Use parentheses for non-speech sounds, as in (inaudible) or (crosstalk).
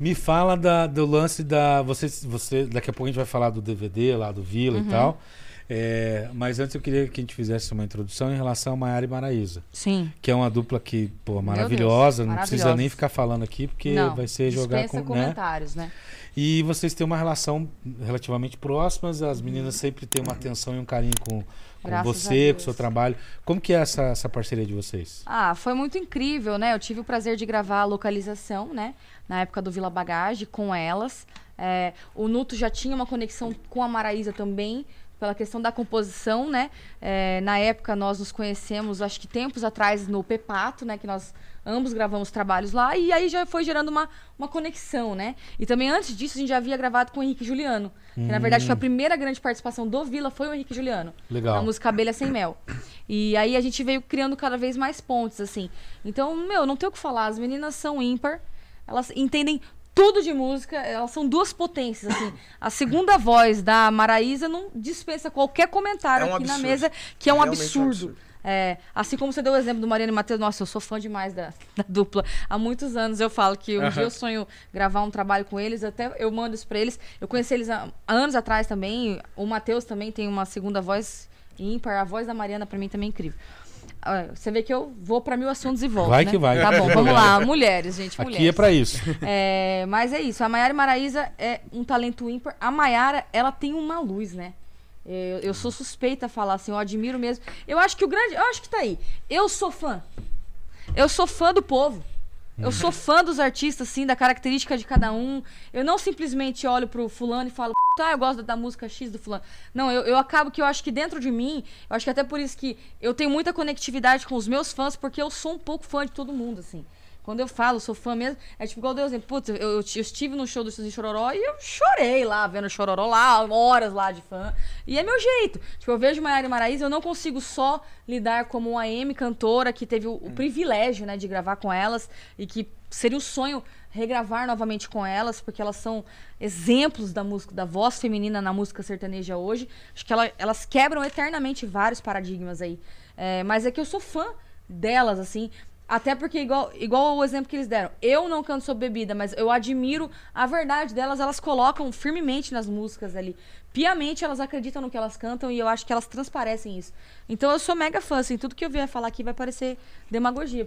Me fala da, do lance da. Você, você, daqui a pouco a gente vai falar do DVD lá do Vila Uhum. e tal. É, mas antes eu queria que a gente fizesse uma introdução em relação a Maiara e Maraísa. Sim. Que é uma dupla que, pô, Deus, maravilhosa. não precisa nem ficar falando aqui, porque Não, vai ser jogar com. Né? comentários, né? E vocês têm uma relação relativamente próximas, as meninas sempre têm uma atenção e um carinho com, com você, com o Deus. seu trabalho. Como que é essa, essa parceria de vocês? Ah, foi muito incrível, né? Eu tive o prazer de gravar a localização, né? Na época do Vila Bagage, com elas. É, o Nuto já tinha uma conexão com a Maraísa também, pela questão da composição, né? É, na época nós nos conhecemos, acho que tempos atrás, no Pepato, né? Que nós ambos gravamos trabalhos lá. E aí já foi gerando uma, uma conexão, né? E também antes disso, a gente já havia gravado com o Henrique Juliano. Que na verdade foi a primeira grande participação do Vila, foi o Henrique Juliano. Legal. Na música Abelha Sem Mel. E aí a gente veio criando cada vez mais pontes, assim. Então, meu, não tem o que falar. As meninas são ímpar. Elas entendem tudo de música. Elas são duas potências, assim. A segunda voz da Maraísa não dispensa qualquer comentário É um aqui na absurdo. mesa, que é um Realmente é um absurdo. absurdo. É, assim como você deu o exemplo do Mariana e Matheus, nossa, eu sou fã demais da, da dupla. Há muitos anos eu falo que um dia eu sonho gravar um trabalho com eles, até eu mando isso pra eles. Eu conheci eles há, há anos atrás também. O Matheus também tem uma segunda voz ímpar. A voz da Mariana pra mim também é incrível. Você vê que eu vou pra mil assuntos e volto. Vai né? que vai. Tá bom, (laughs) vamos lá. Mulheres, gente, mulheres. Aqui é pra isso. É, mas é isso. A Maiara Maraíza é um talento ímpar. A Maiara, ela tem uma luz, né? Eu, eu sou suspeita a falar assim, eu admiro mesmo. Eu acho que o grande. Eu acho que tá aí. Eu sou fã. Eu sou fã do povo. Eu sou fã dos artistas, assim, da característica de cada um. Eu não simplesmente olho pro fulano e falo, tá, eu gosto da música X do fulano. Não, eu, eu acabo que eu acho que dentro de mim, eu acho que até por isso que eu tenho muita conectividade com os meus fãs, porque eu sou um pouco fã de todo mundo, assim. Quando eu falo, sou fã mesmo, é tipo igual Deus exemplo. Putz, eu, eu, eu estive no show do Suzy Chororó e eu chorei lá, vendo o Chororó lá, horas lá de fã. E é meu jeito. Tipo, eu vejo Maiara e Maraísa, eu não consigo só lidar como uma AM cantora que teve o, o privilégio, né, de gravar com elas e que seria um sonho regravar novamente com elas, porque elas são exemplos da música, da voz feminina na música sertaneja hoje. Acho que ela- elas quebram eternamente vários paradigmas aí. É, mas é que eu sou fã delas, assim. Até porque, igual, igual o exemplo que eles deram, eu não canto sobre bebida, mas eu admiro a verdade delas, elas colocam firmemente nas músicas ali. Piamente elas acreditam no que elas cantam e eu acho que elas transparecem isso. Então eu sou mega fã, assim, tudo que eu vier falar aqui vai parecer demagogia.